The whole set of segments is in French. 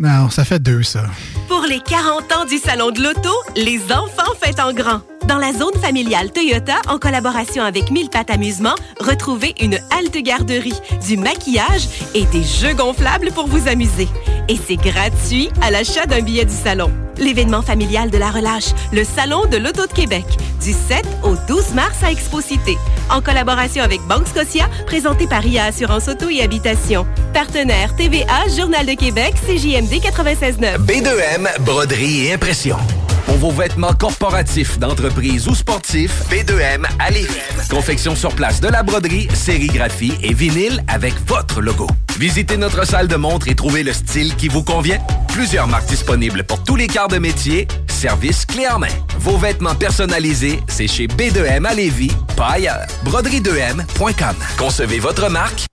Non, ça fait deux, ça. Pour les 40 ans du Salon de l'Auto, les enfants fêtent en grand. Dans la zone familiale Toyota, en collaboration avec Mille Pattes Amusement, retrouvez une halte garderie, du maquillage et des jeux gonflables pour vous amuser. Et c'est gratuit à l'achat d'un billet du salon. L'événement familial de la relâche, le Salon de l'Auto de Québec, du 7 au 12 mars à Expo-Cité. En collaboration avec Banque Scotia, présenté par IA Assurance Auto et Habitation. Partenaire TVA, Journal de Québec, CJMD 96.9. B2M, broderie et impression. Pour vos vêtements corporatifs, d'entreprise ou sportifs, B2M à Lévis. Confection sur place de la broderie, sérigraphie et vinyle avec votre logo. Visitez notre salle de montre et trouvez le style qui vous convient. Plusieurs marques disponibles pour tous les quarts de métier. Service clé en main. Vos vêtements personnalisés, c'est chez B2M à Lévis, pas ailleurs. Broderie2M.com. Concevez votre marque.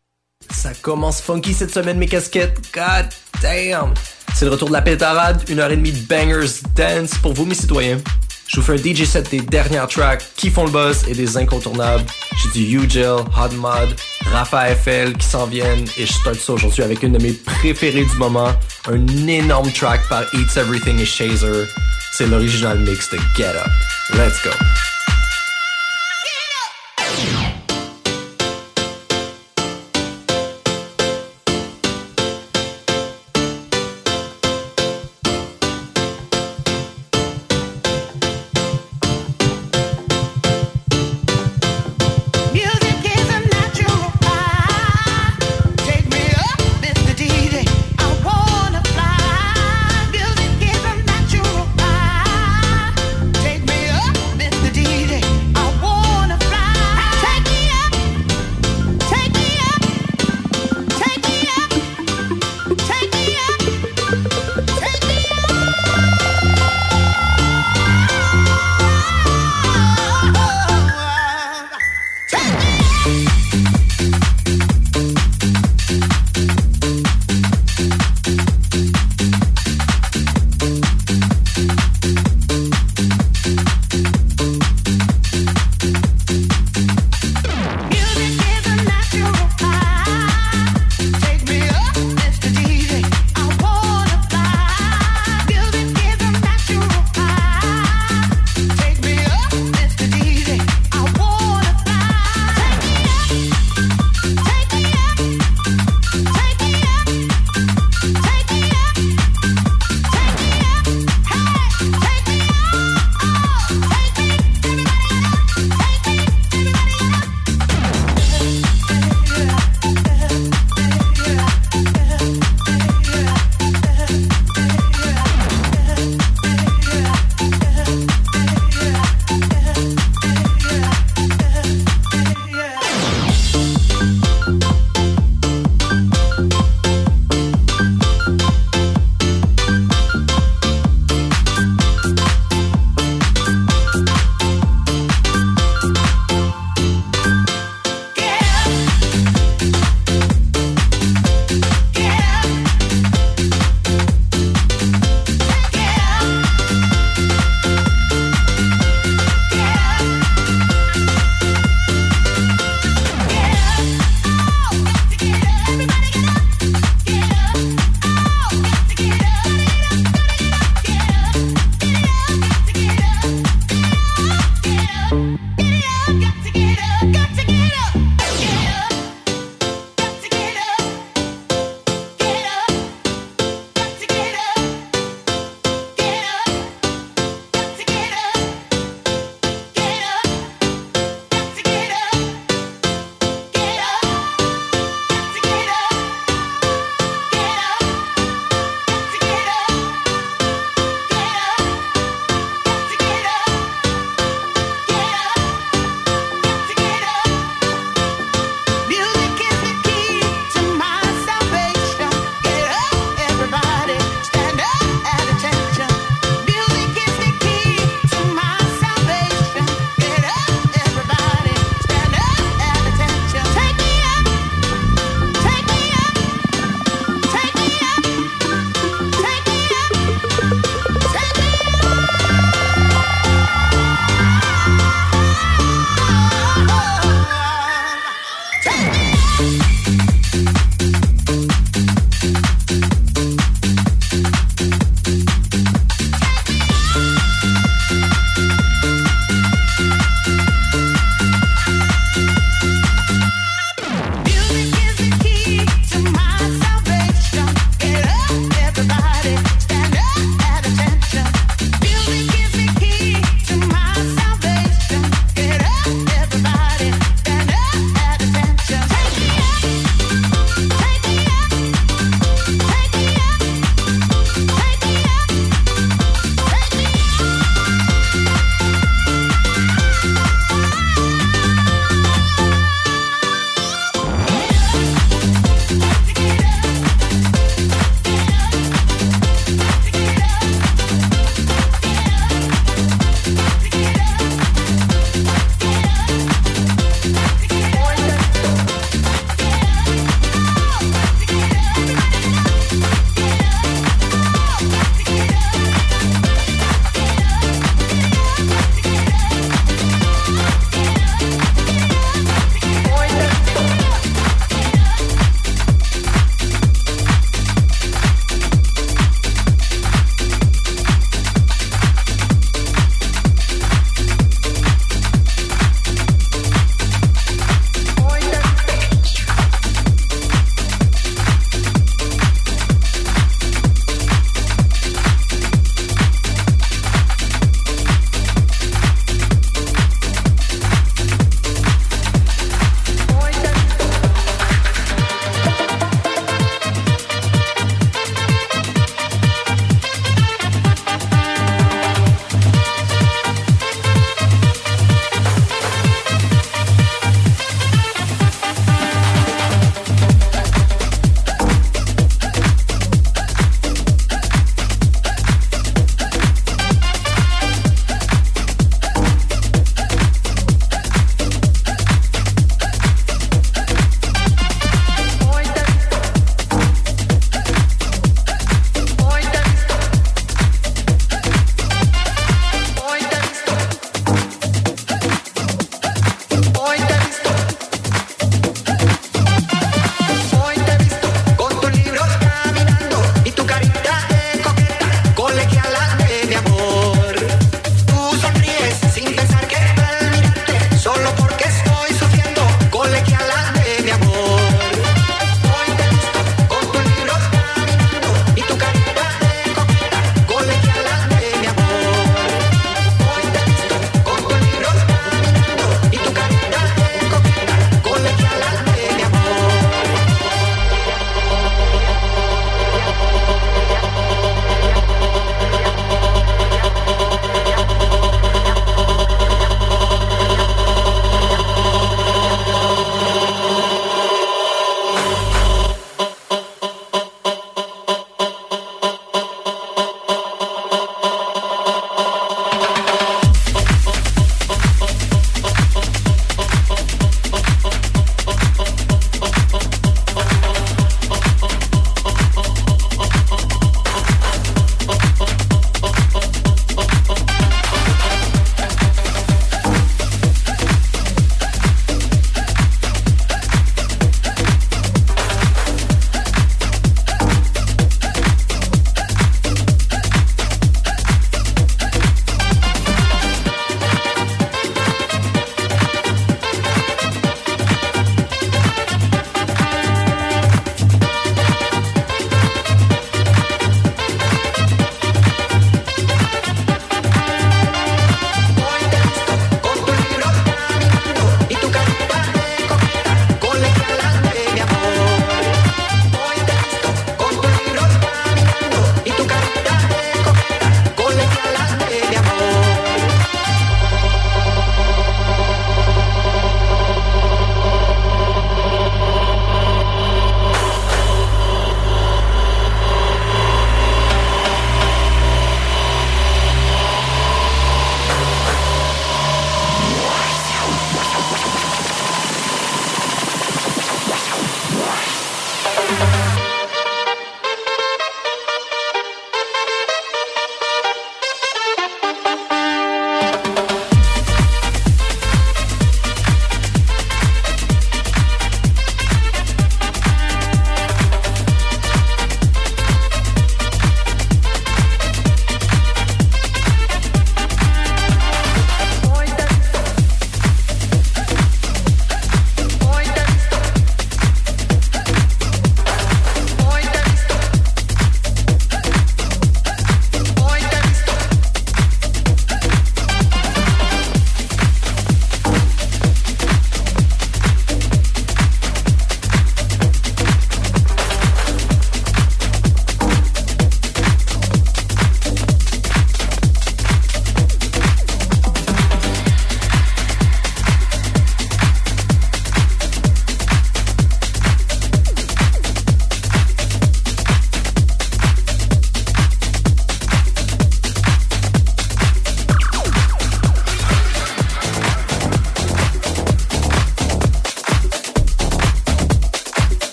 Ça commence funky cette semaine, mes casquettes. God damn! C'est le retour de la pétarade, une heure et demie de bangers dance pour vous, mes citoyens. Je vous fais un DJ set des dernières tracks qui font le buzz et des incontournables. J'ai du UGL, Hot Mod, Rafa FL qui s'en viennent et je start ça aujourd'hui avec une de mes préférées du moment, un énorme track par Eats Everything et Shazer. C'est l'original mix de Get Up. Let's go.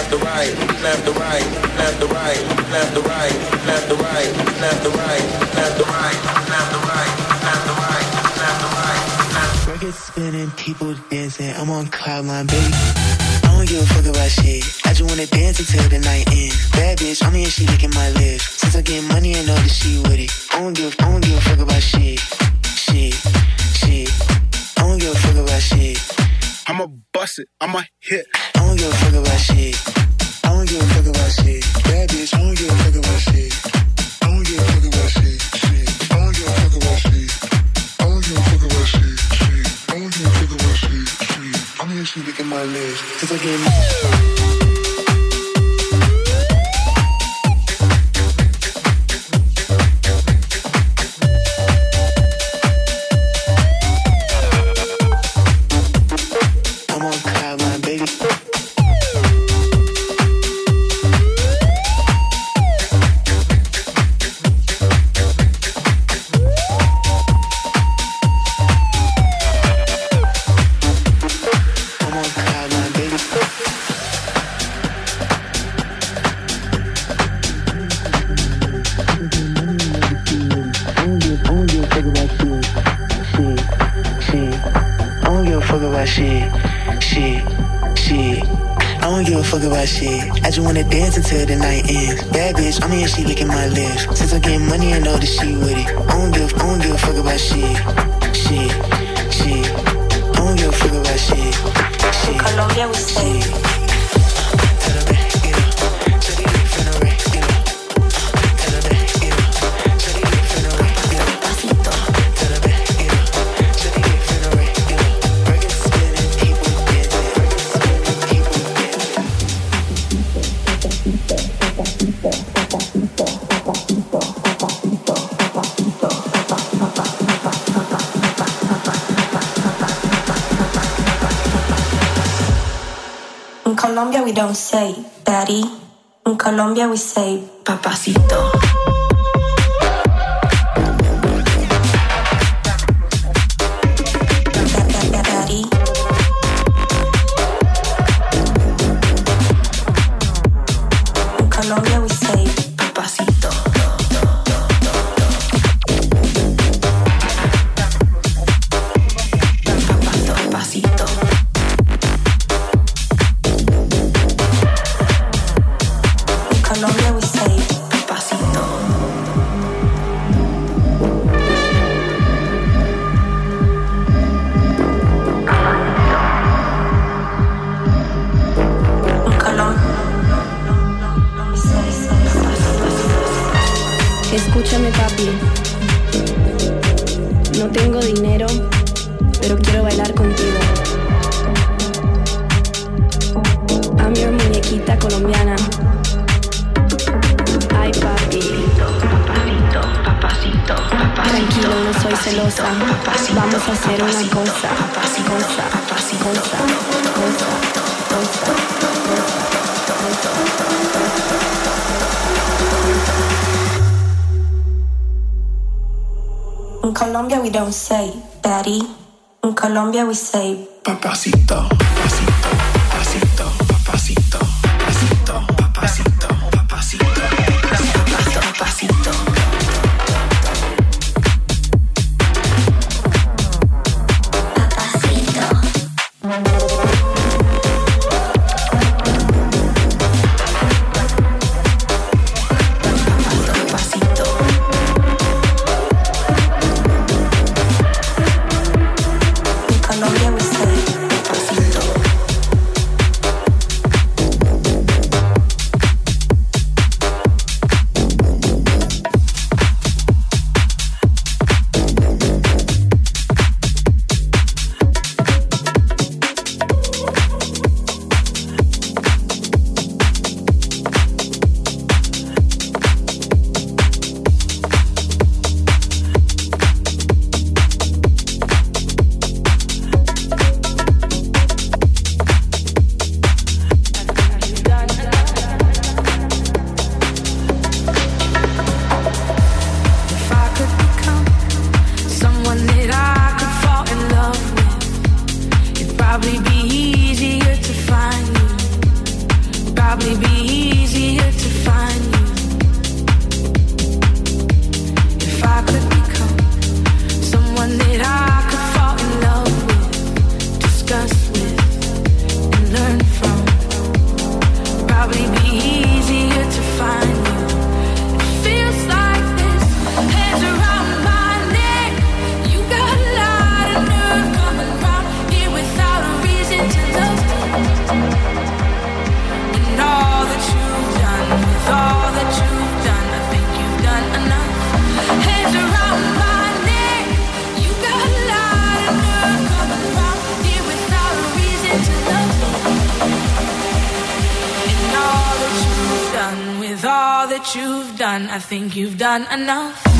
left the right, left the right, left the right, left the right, left the right, left the right, left the right, left the right, left the right, left to right. Records spinning, people dancing. I'm on cloud nine, baby. I don't give a fuck about shit. I just wanna dance until the night ends. Bad bitch, I'm here, she licking my lips. Since I get money, I know that she with it. I don't give, I don't give a fuck about shit, shit, shit. I don't give a fuck about shit. I'm a bust it, I'ma hit. I don't give a fuck about shit. I don't give a fuck about shit. Bad bitch, I don't give a fuck about shit. I don't give a fuck about shit. shit. I don't give a fuck about shit. I don't give a fuck about shit. shit. I don't give a fuck about shit. shit. I'm here, she licking my lips, cause I get my. fuck about shit. I just wanna dance until the night ends. Bad bitch, I'm here, she licking my lips. Since I'm getting money, I know that she with it. I don't give, I don't give a fuck about shit. Shit, shit. I don't give a fuck about shit. Shit, shit. we don't say daddy. In Colombia, we say papacito. we said you've done. I think you've done enough.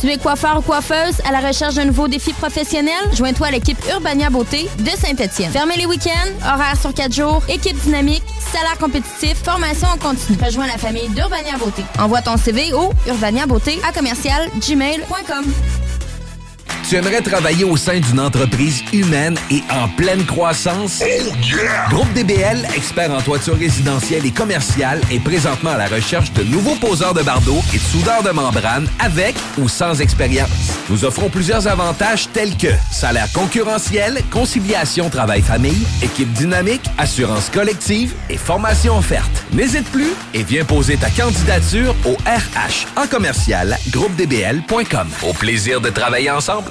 Tu es coiffeur ou coiffeuse à la recherche d'un nouveau défi professionnel? Joins-toi à l'équipe Urbania Beauté de Saint-Étienne. Fermez les week-ends, horaires sur 4 jours, équipe dynamique, salaire compétitif, formation en continu. Rejoins la famille d'Urbania Beauté. Envoie ton CV au urbaniabeauté à commercial gmail.com. Tu aimerais travailler au sein d'une entreprise humaine et en pleine croissance? Groupe DBL, expert en toiture résidentielle et commerciale, est présentement à la recherche de nouveaux poseurs de bardeaux et de soudeurs de membrane avec ou sans expérience. Nous offrons plusieurs avantages tels que salaire concurrentiel, conciliation travail-famille, équipe dynamique, assurance collective et formation offerte. N'hésite plus et viens poser ta candidature au RH en commercial groupedbl.com. Au plaisir de travailler ensemble.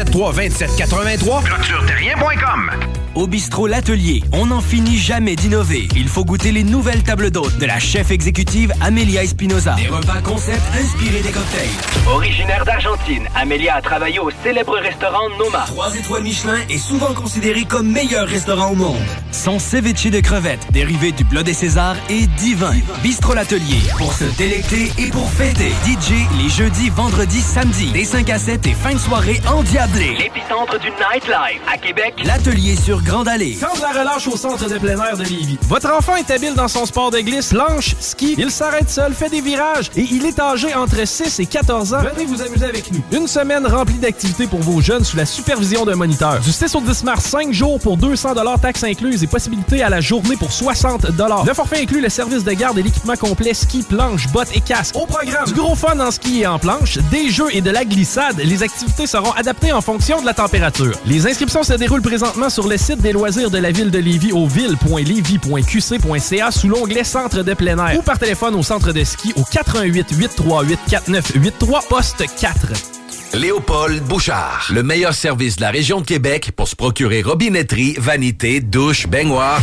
473 2783 clôtureterrien.com Au bistrot L'Atelier, on n'en finit jamais d'innover. Il faut goûter les nouvelles tables d'hôtes de la chef exécutive Amelia Espinoza. Des repas concept inspirés des cocktails. Originaire d'Argentine, Amelia a travaillé au célèbre restaurant Noma. Trois étoiles Michelin est souvent considéré comme meilleur restaurant au monde. Son ceviche de crevettes, dérivé du Bleu des Césars, est divin. Bistrot L'Atelier, pour se délecter et pour fêter. DJ les jeudis, vendredis, samedis, des 5 à 7 et fin de soirée endiablée. L'épicentre du nightlife à Québec. L'Atelier sur Grande Allée. Quand de la relâche au centre de plein air de Lévis. Votre enfant est habile dans son sport de glisse, planche, ski. Il s'arrête seul, fait des virages et il est âgé entre 6 et 14 ans. Venez vous amuser avec nous. Une semaine remplie d'activités pour vos jeunes sous la supervision d'un moniteur. Du 6 au 10 mars, 5 jours pour 200 taxes incluses et possibilité à la journée pour 60 Le forfait inclut le service de garde et l'équipement complet ski, planche, bottes et casque. Au programme, du gros fun en ski et en planche, des jeux et de la glissade. Les activités seront adaptées en fonction de la température. Les inscriptions se déroulent présentement sur le site des loisirs de la ville de Lévis au ville.lévis.qc.ca sous l'onglet Centre de plein air ou par téléphone au centre de ski au 88 838 4983 poste 4. Léopold Bouchard, le meilleur service de la région de Québec pour se procurer robinetterie, vanité, douche, baignoire.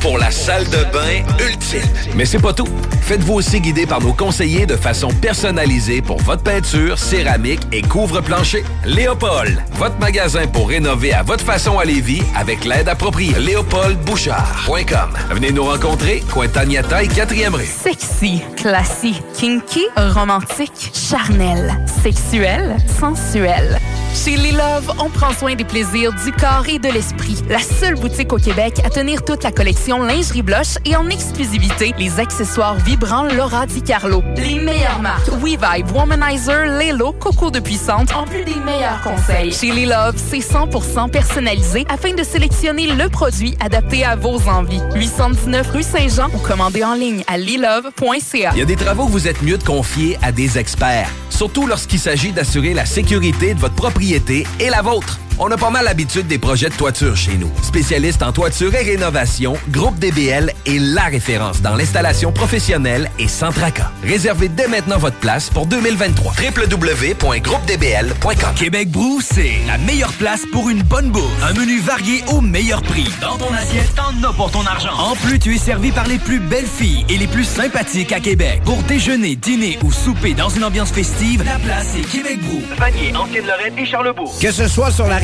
Pour la salle de bain ultime. Mais c'est pas tout. Faites-vous aussi guider par nos conseillers de façon personnalisée pour votre peinture, céramique et couvre-plancher. Léopold, votre magasin pour rénover à votre façon à Lévis avec l'aide appropriée. LéopoldBouchard.com. Venez nous rencontrer, Cointagnata et 4e rue. Sexy, classique, kinky, romantique, charnel, sexuel, sensuel. Chez Les Love, on prend soin des plaisirs du corps et de l'esprit. La seule boutique au Québec à tenir toute la collection lingerie blush et en exclusivité les accessoires vibrants Laura Di Carlo. Les meilleures marques WeVibe, Womanizer, Lelo, Coco de Puissante, en plus des meilleurs conseils. Chez Les Love, c'est 100% personnalisé afin de sélectionner le produit adapté à vos envies. 819 rue Saint-Jean ou commandez en ligne à lilove.ca. Il y a des travaux que vous êtes mieux de confier à des experts, surtout lorsqu'il s'agit d'assurer la sécurité de votre propriété et la vôtre. On a pas mal l'habitude des projets de toiture chez nous. Spécialiste en toiture et rénovation, Groupe DBL est la référence dans l'installation professionnelle et sans tracas. Réservez dès maintenant votre place pour 2023. www.groupedbl.com Québec Brou, c'est la meilleure place pour une bonne bouffe. Un menu varié au meilleur prix. Dans ton assiette, t'en as pour ton argent. En plus, tu es servi par les plus belles filles et les plus sympathiques à Québec. Pour déjeuner, dîner ou souper dans une ambiance festive, la place est Québec Brou. Vanier, Ancienne-Lorraine et Charlebourg. Que ce soit sur la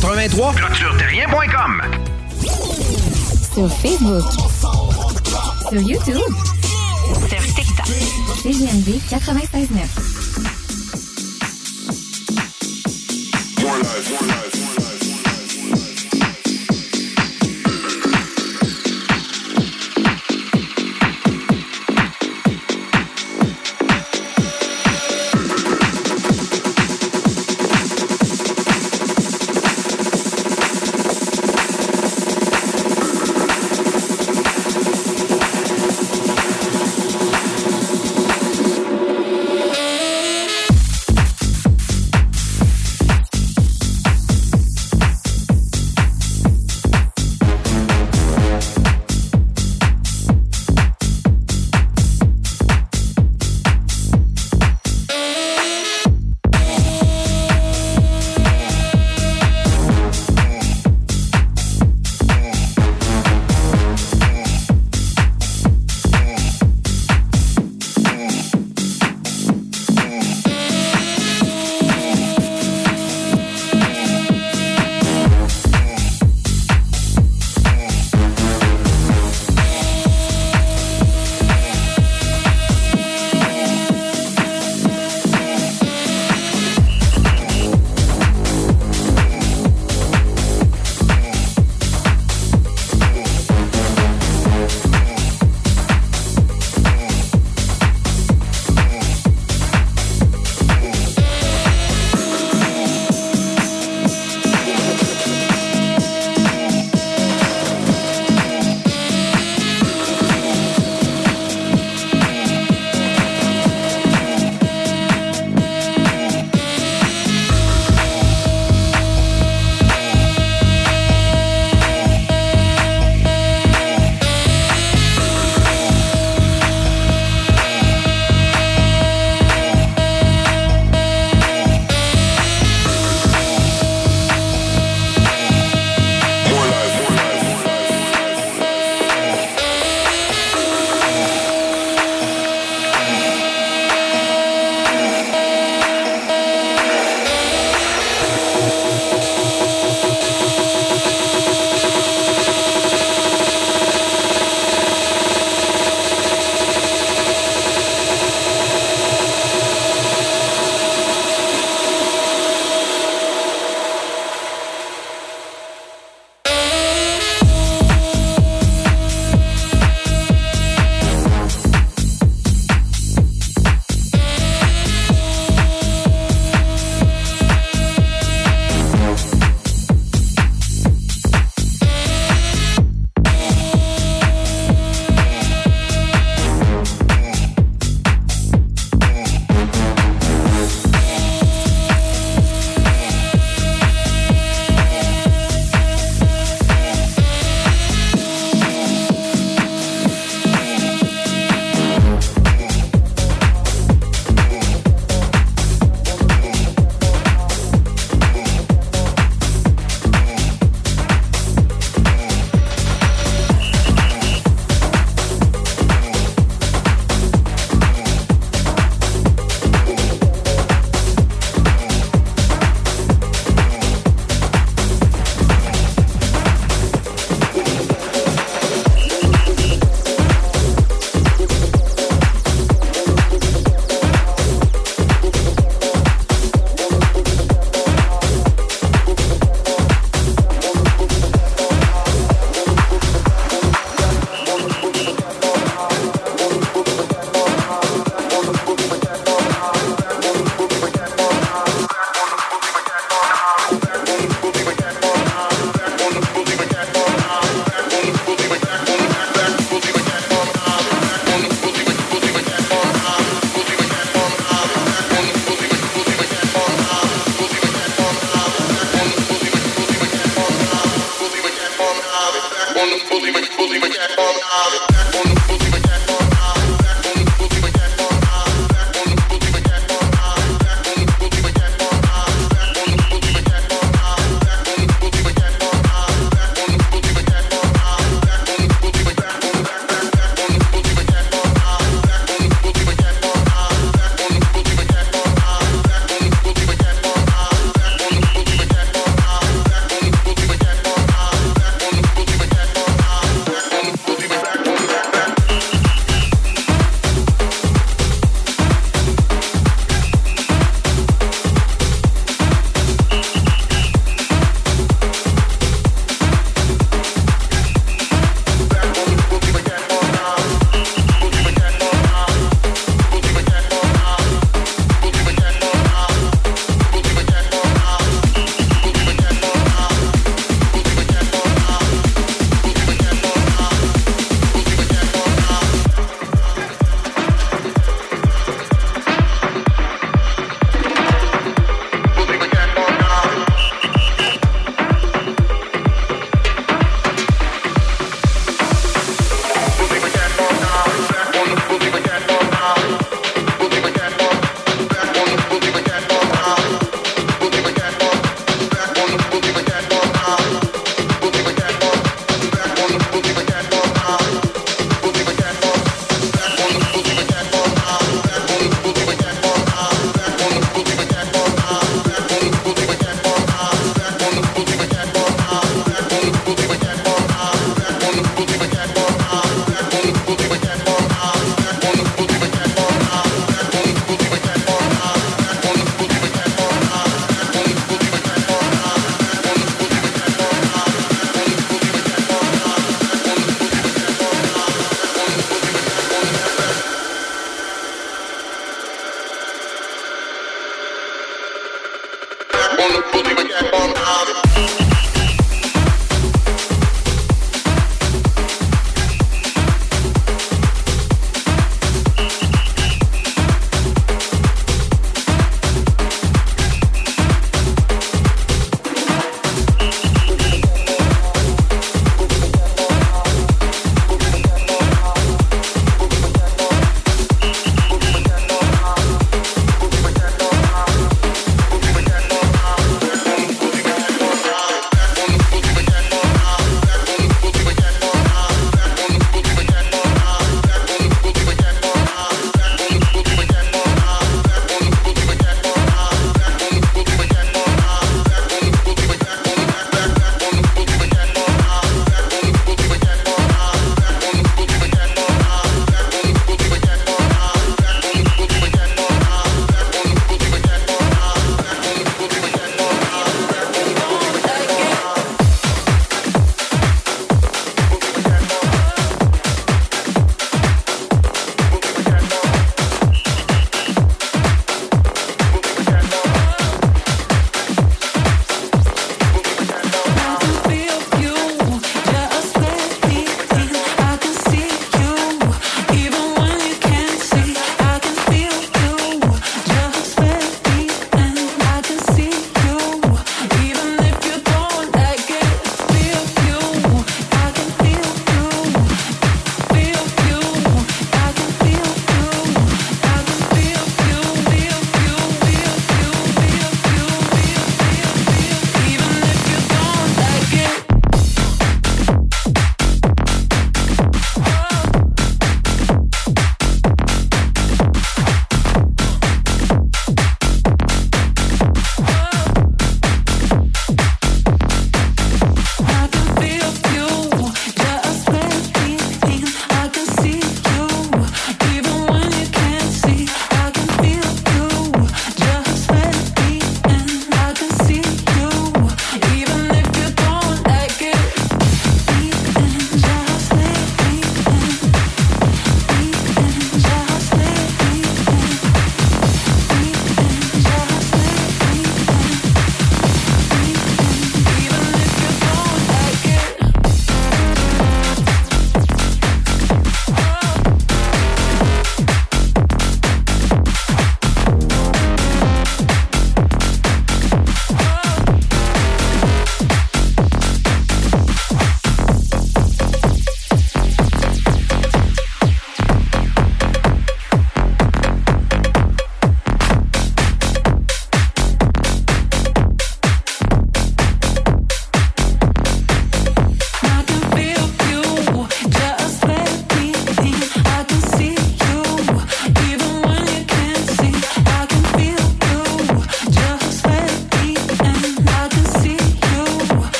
83. ClôtureTerrien.com. Sur Facebook. Sur YouTube. Sur TikTok. CGMD 96.9.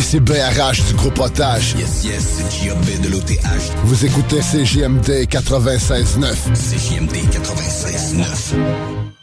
Et c'est BRH du groupe Otage. Yes, yes, c'est JB de l'OTH. Vous écoutez CJMD 96.9. CJMD 96.9.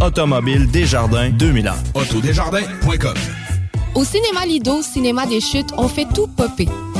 Automobile Desjardins 2001. Autodesjardins.com Au cinéma Lido, cinéma des chutes, on fait tout popper.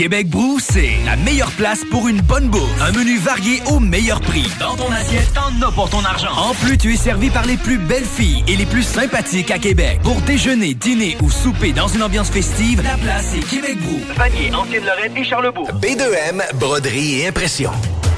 Québec Brou, c'est la meilleure place pour une bonne bouffe. Un menu varié au meilleur prix. Dans ton assiette, t'en as pour ton argent. En plus, tu es servi par les plus belles filles et les plus sympathiques à Québec. Pour déjeuner, dîner ou souper dans une ambiance festive, la place est Québec Brou. Vanier, Ancienne-Lorraine et Charlebourg. B2M, broderie et impression.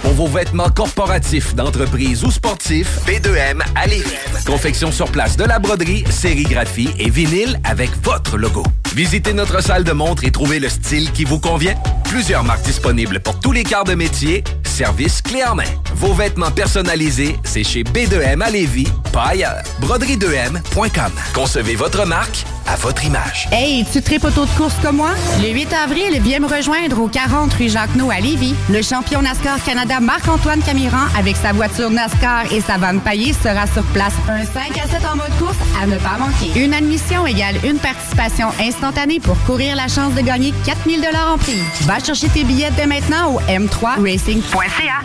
Pour vos vêtements corporatifs, d'entreprise ou sportifs, B2M à Lévis. Confection sur place de la broderie, sérigraphie et vinyle avec votre logo. Visitez notre salle de montre et trouvez le style qui vous convient. Plusieurs marques disponibles pour tous les quarts de métier. Service clé en main. Vos vêtements personnalisés, c'est chez B2M à Lévis, pas ailleurs. Broderie2M.com. Concevez votre marque à votre image. Hey, tu tripes auto de course comme moi? Le 8 avril, viens me rejoindre au 40 rue Jacques-No à Lévis. Le champion NASCAR Canada Marc-Antoine Camiran, avec sa voiture NASCAR et sa vanne paillée, sera sur place. Un 5 à 7 en mode course à ne pas manquer. Une admission égale une participation instantanée pour courir la chance de gagner 4000 en prix. Va chercher tes billets dès maintenant au m3racing.ca.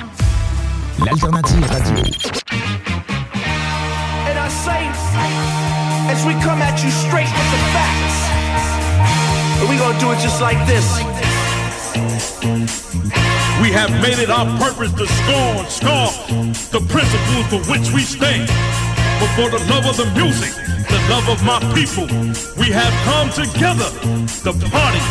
L'alternative radio. And I say, as we come at you straight with the facts, and we gonna do it just like this. We have made it our purpose to scorn, scar the principles for which we stand. But for the love of the music, the love of my people, we have come together to party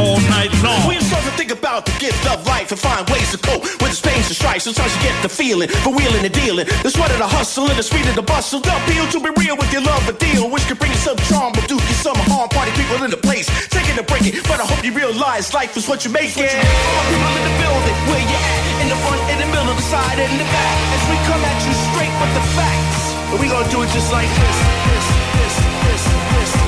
all night long. We start to think about the gift of life and find ways to cope with the pains and strife. Sometimes you get the feeling for wheeling and dealing. The sweat of the hustle and the speed of the bustle. The appeal to be real with your love a deal, which can bring you some charm, but do you some harm. Party people in the place, taking a break it. But I hope you realize life is what you make it. All people in the building, where you at? In the front, in the middle, the side, and the back. As we come at you straight with the facts. And we gonna do it just like this. this, this, this,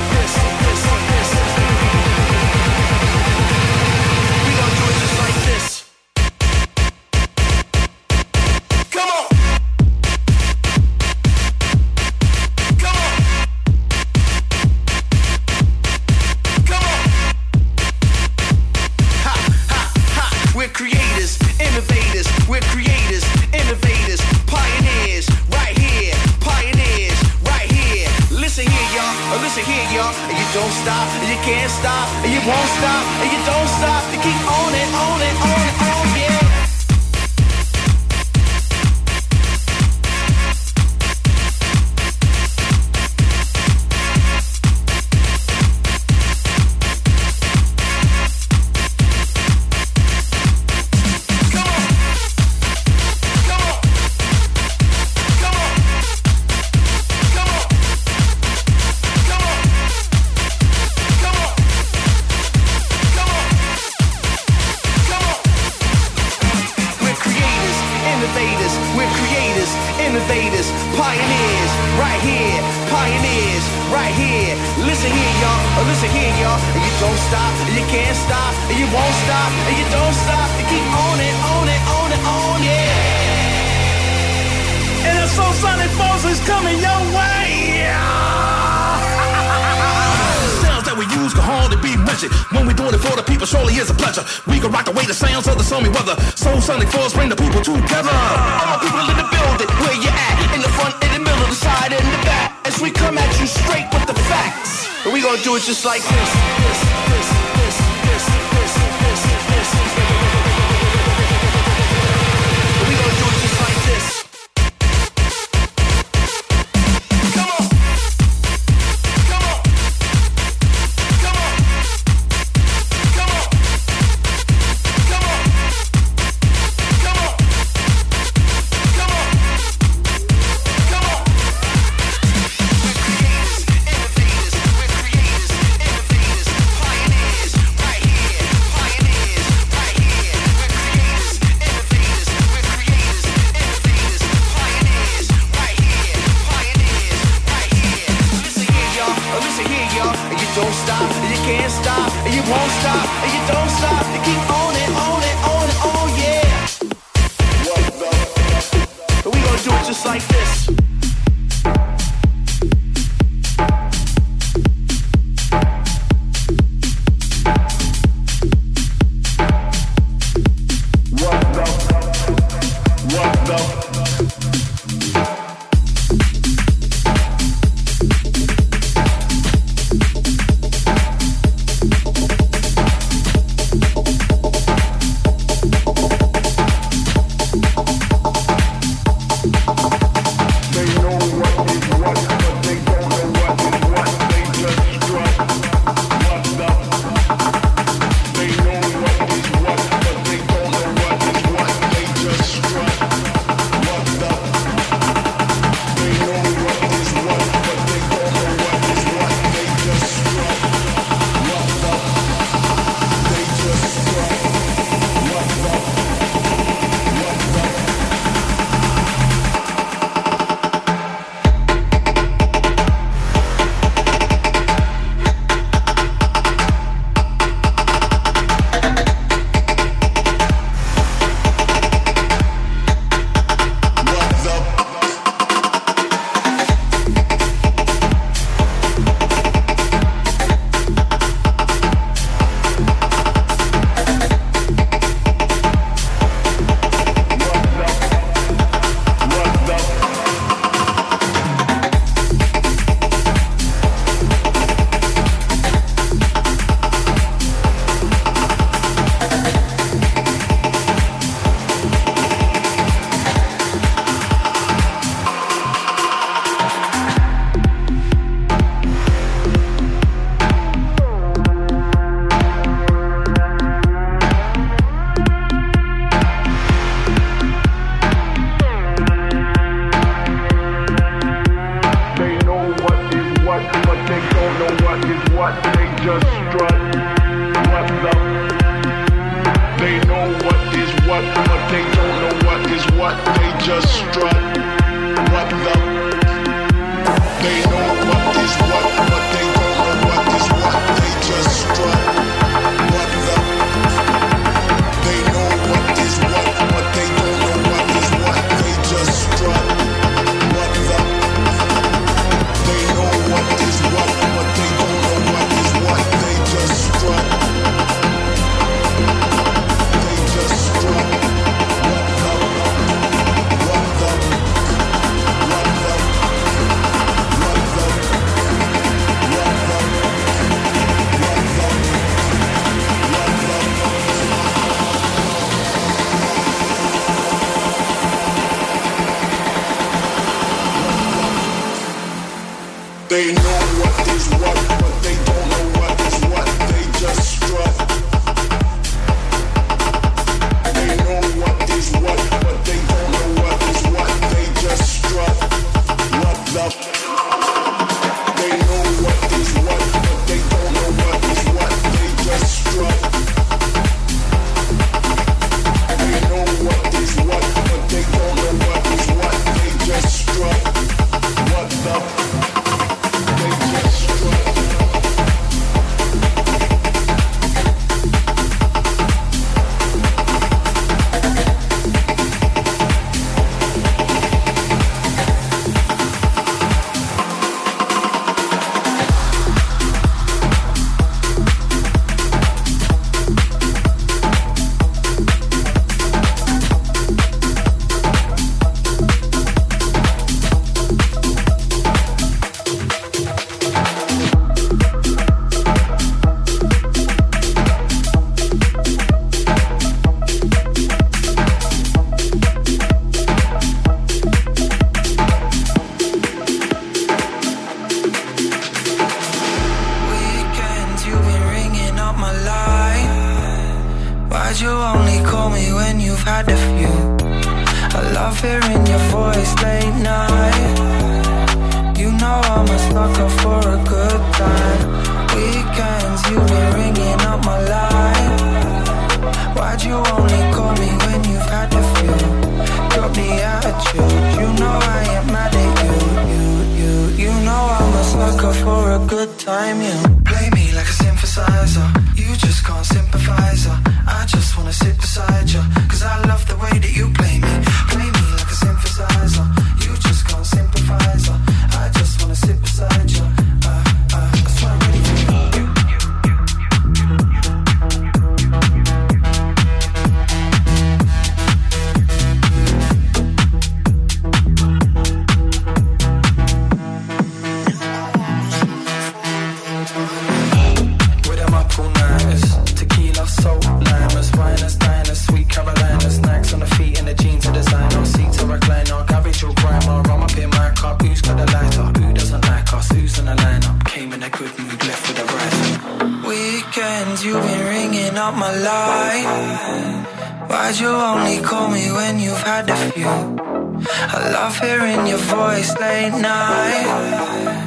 late night.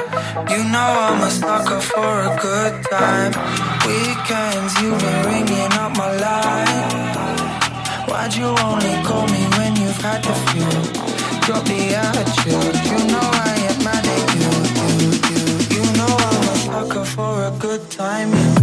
You know I'm a sucker for a good time. Weekends, you've been ringing up my line. Why'd you only call me when you've had a few? Drop the attitude. You know I ain't mad at you. You, you, you know I'm a sucker for a good time.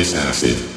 This acid.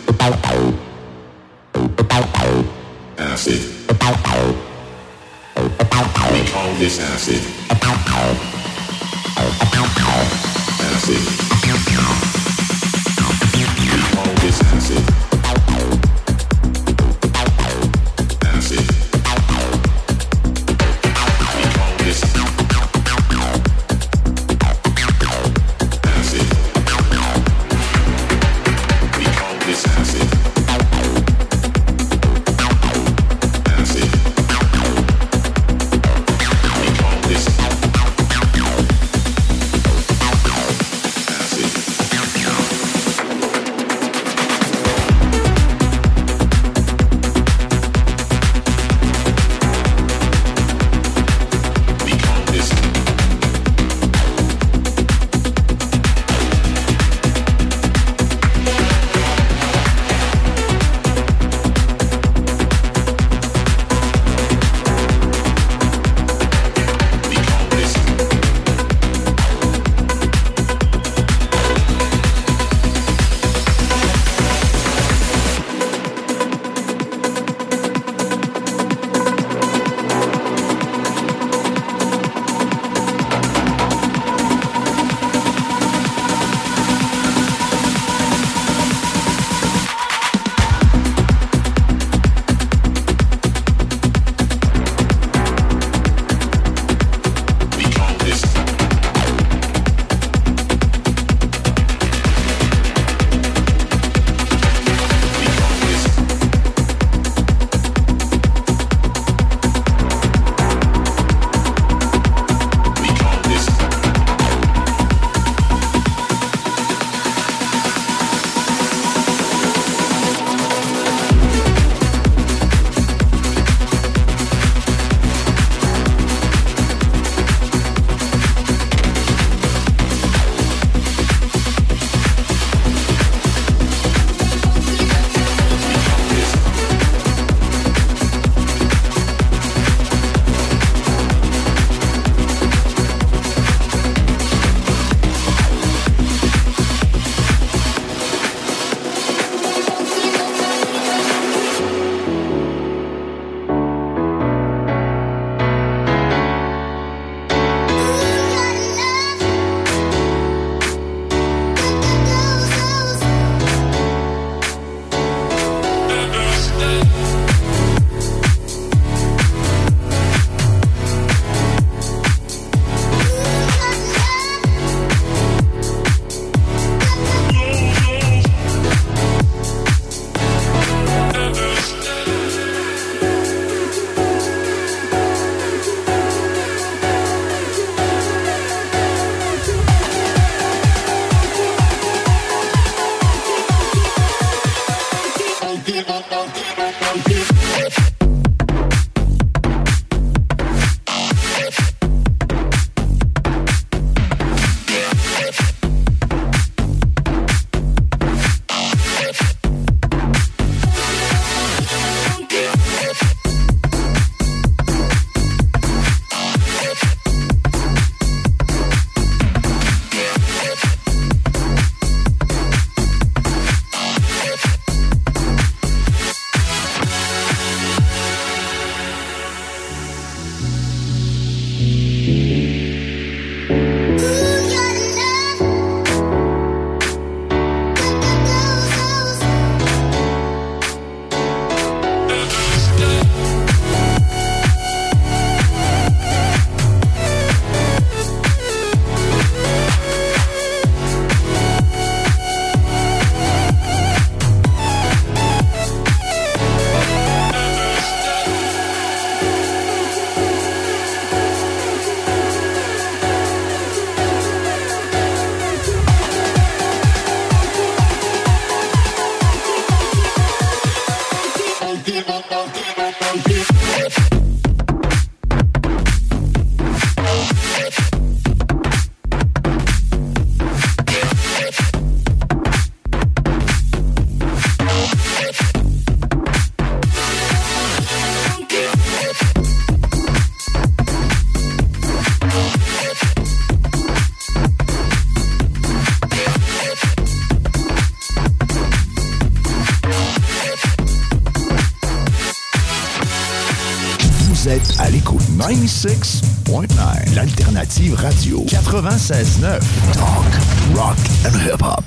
96.9. L'alternative radio. 96.9. Talk, rock and hip-hop.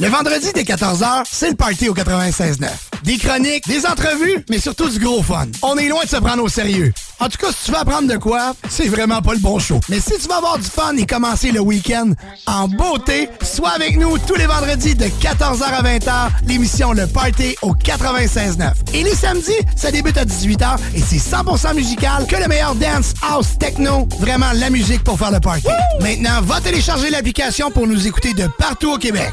Le vendredi dès 14h, c'est le party au 96.9. Des chroniques, des entrevues, mais surtout du gros fun. On est loin de se prendre au sérieux. En tout cas, si tu veux apprendre de quoi, c'est vraiment pas le bon show. Mais si tu veux avoir du fun et commencer le week-end en beauté, sois avec nous tous les vendredis de 14h à 20h, l'émission Le Party au 96.9. Et les samedis, ça débute à 18h et c'est 100% musical que le meilleur dance, house, techno, vraiment la musique pour faire le party. Maintenant, va télécharger l'application pour nous écouter de partout au Québec.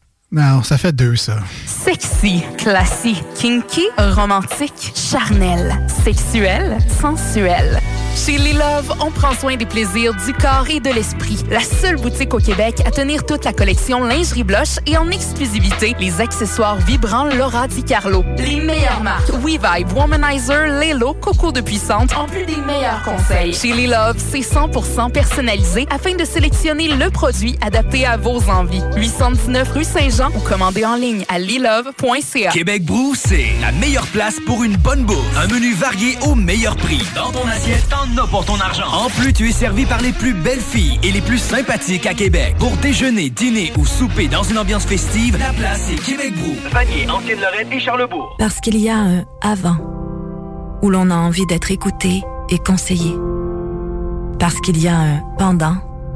Non, ça fait deux, ça. Sexy, classique, kinky, romantique, charnel, sexuel, sensuel. Chez Les Love, on prend soin des plaisirs du corps et de l'esprit. La seule boutique au Québec à tenir toute la collection lingerie blush et en exclusivité les accessoires vibrants Laura Di Carlo. Les meilleures marques WeVibe, Womanizer, Lelo, Coco de Puissante, en plus des meilleurs conseils. Chez Les Love, c'est 100% personnalisé afin de sélectionner le produit adapté à vos envies. 819 rue Saint-Jean ou commandez en ligne à lilove.ca. Québec Brou, c'est la meilleure place pour une bonne bouffe. Un menu varié au meilleur prix. Dans ton assiette, t'en as pour ton argent. En plus, tu es servi par les plus belles filles et les plus sympathiques à Québec. Pour déjeuner, dîner ou souper dans une ambiance festive, la place est Québec Brou. Vanier, Ancienne-Lorraine et Charlebourg. Parce qu'il y a un avant, où l'on a envie d'être écouté et conseillé. Parce qu'il y a un pendant,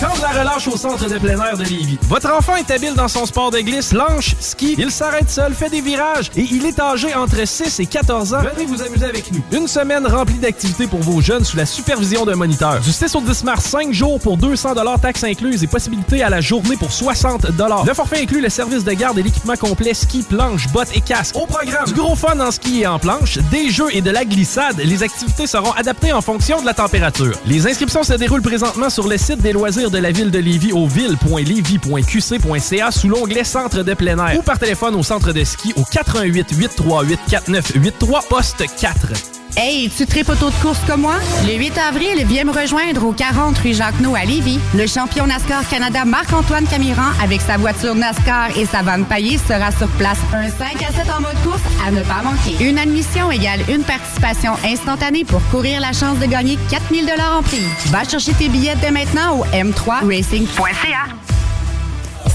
Quand la relâche au centre de plein air de Lévis. Votre enfant est habile dans son sport de glisse, planche, ski. Il s'arrête seul, fait des virages et il est âgé entre 6 et 14 ans. Venez vous amuser avec nous. Une semaine remplie d'activités pour vos jeunes sous la supervision d'un moniteur. Du 6 au 10 mars, 5 jours pour 200 taxes incluses et possibilité à la journée pour 60 Le forfait inclut le service de garde et l'équipement complet ski, planche, bottes et casque. Au programme, du gros fun en ski et en planche, des jeux et de la glissade. Les activités seront adaptées en fonction de la température. Les inscriptions se déroulent présentement sur le site des loisirs de la ville de Lévis au ville.lévis.qc.ca sous l'onglet Centre de plein air ou par téléphone au centre de ski au 88 838 4983 poste 4. Hey, tu tripes auto de course comme moi? Le 8 avril, viens me rejoindre au 40 rue Jacques-No à Lévis. Le champion NASCAR Canada Marc-Antoine Camiran avec sa voiture NASCAR et sa vanne paillée sera sur place. Un 5 à 7 en mode course à ne pas manquer. Une admission égale une participation instantanée pour courir la chance de gagner 4000 en prix. Va chercher tes billets dès maintenant au m3racing.ca.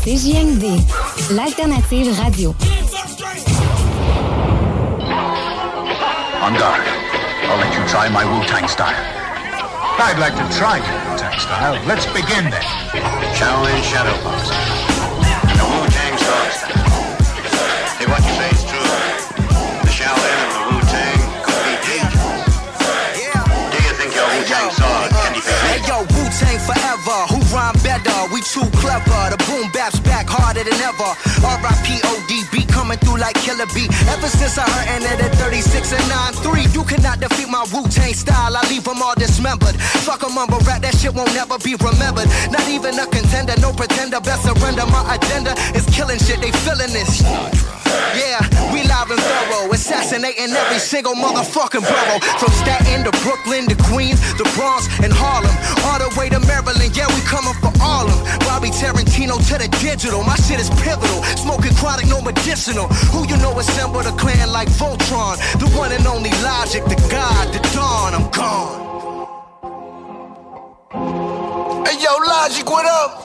CJND, l'alternative radio. On guard. I'll let you try my Wu-Tang style. I'd like to try your Wu-Tang style. Let's begin then. Shaolin Shadow Box. The Wu-Tang Strong style. If what you say is true, the Shaolin and the Wu-Tang could be dangerous. Do you think your Wu-Tang sword can defeat Hey yo, Wu Tang forever. Who rhyme better? We true harder than ever. R.I.P.O.D.B. coming through like Killer B. Ever since I heard it at 36 and 9-3, you cannot defeat my Wu-Tang style. I leave them all dismembered. Fuck a mumble rap, that shit won't never be remembered. Not even a contender, no pretender. Best surrender. My agenda is killing shit. They feeling this. Yeah, we live and thorough, assassinating every single motherfucking borough. From Staten to Brooklyn to Queens, the Bronx and Harlem, all the way to Maryland. Yeah, we coming for all of 'em. Bobby Tarantino to the digital, my shit is pivotal. Smoking chronic, no medicinal. Who you know assembled a clan like Voltron? The one and only Logic, the God, the Dawn. I'm gone. Hey yo, Logic, what up?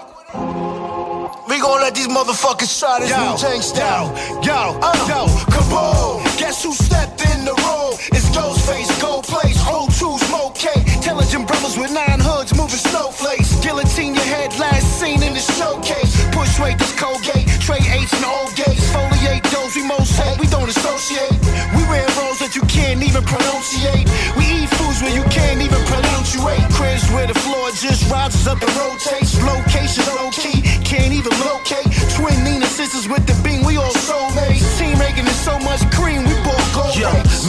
We gon' let these motherfuckers try this Yo, Wu-Tang style. yo, uh, yo, kaboom! Guess who stepped in the room? It's Ghostface, Gold Place, O2, Smoke K. Intelligent brothers with nine hoods moving snowflakes. Guillotine your head, last seen in the showcase. Push weight, this Colgate. Trade eights and old gates. Foliate those we most hate. We don't associate. We wear roles that you can't even pronunciate. We eat foods where you can't even pronunciate. Cribs where the floor just rises up and rotates. Location low key, can't even locate. Twin Nina sisters with the beam, we all soulmates. Team making is so much cream, we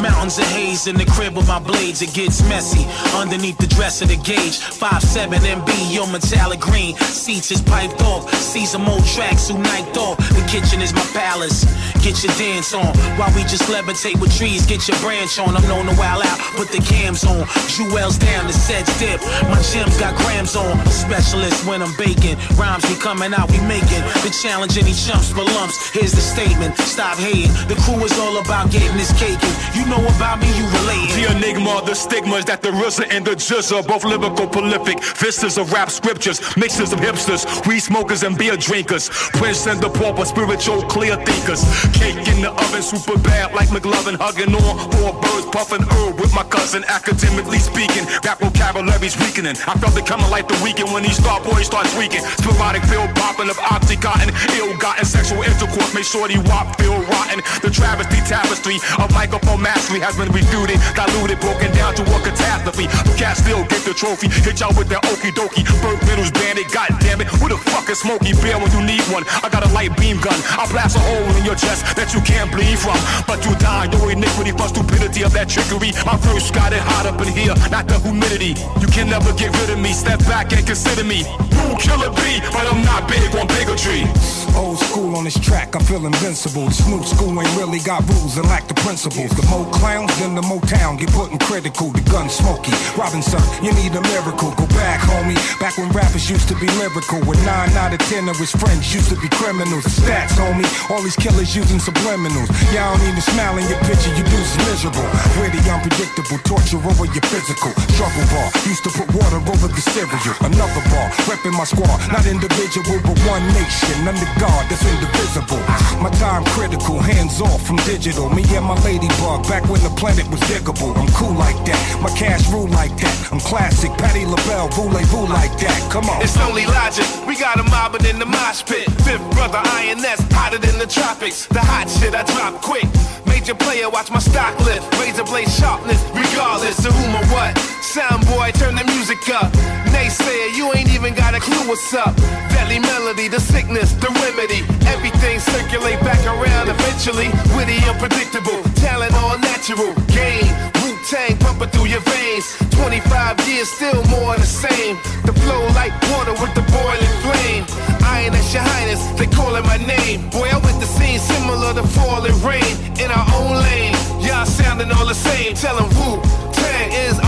mountains of haze in the crib with my blades, it gets messy. Underneath the dress of the gauge, 5'7 MB, your metallic green. Seats is piped off, see some old tracks who night off. The kitchen is my palace. Get your dance on while we just levitate with trees. Get your branch on. I'm known to wild out, put the cams on. Jewels down, the sets dip. My gems got grams on. Specialist when I'm baking. Rhymes be coming out, we making. The challenge any chumps for lumps. Here's the statement. Stop hating. The crew is all about getting this cake. You know about me, you. The enigma, the stigmas that the RZA and the jizz are both lyrical prolific. Vistas of rap scriptures, mixes of hipsters, weed smokers and beer drinkers. Prince and the pauper, spiritual clear thinkers. Cake in the oven, super bad like McLovin, hugging on four birds, puffing herb with my cousin. Academically speaking, rap vocabulary's weakening. I felt it coming like the weekend when these star boys start tweaking. Sporadic pill popping of oxycontin, ill-gotten sexual intercourse, make the wop feel rotten. The travesty tapestry of microphone mastery has been refuted, diluted, broken down to a catastrophe. The cat still get the trophy, hit y'all with that okie dokie. Bird Riddles bandit, god damn it. Who the fuck is Smokey Bear when you need one? I got a light beam gun, I'll blast a hole in your chest that you can't bleed from. But you die, your iniquity for stupidity of that trickery. My verse got it hot up in here, not the humidity. You can never get rid of me, step back and consider me. Rule killer B, but I'm not big on bigotry. Old school on this track, I feel invincible. New school ain't really got rules and lack the principles. The more clowns, in the Motown get put in critical. The gun smoky. Robinson, you need a miracle. Go back, homie. Back when rappers used to be lyrical. With nine out of ten of his friends used to be criminals. Stats, homie. All these killers using subliminals. Y'all don't even smile in your picture, you dudes is miserable. Witty, unpredictable, torture over your physical. Struggle bar, used to put water over the cereal. Another bar, repping my squad. Not individual, but one nation. Under God, that's indivisible. My time critical, hands off from digital. Me and my ladybug, back when the planet was diggable. I'm cool like that, my cash rule like that. I'm classic, Patty LaBelle, voulez-vous like that. Come on. It's only logic. We got a mobbing in the mosh pit. Fifth brother INS, hotter than the tropics. The hot shit I drop quick. Major player, watch my stock lift. Razor blade sharpness, regardless of whom or what. Sound boy, turn the music up. Naysayer, you ain't even got a clue what's up. Deadly melody, the sickness, the remedy. Everything circulate back around eventually. Witty, unpredictable, talent all natural. Game, Wu-Tang pumping through your veins. 25 years, still more the same. The flow like water with the boiling flame. Iron at your highness, they calling my name. Boy, I went the scene similar to falling rain in our own lane. Y'all sounding all the same. Tell 'em Wu Tang is